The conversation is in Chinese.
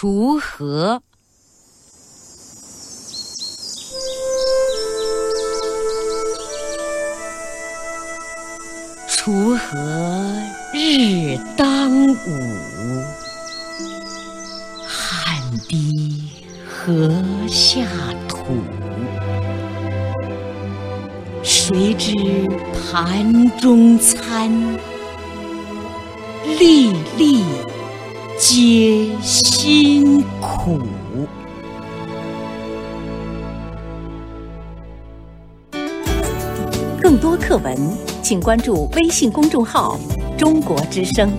锄禾。锄禾日当午，汗滴禾下土。谁知盘中餐，粒粒皆辛苦。更多课文，请关注微信公众号“中国之声”。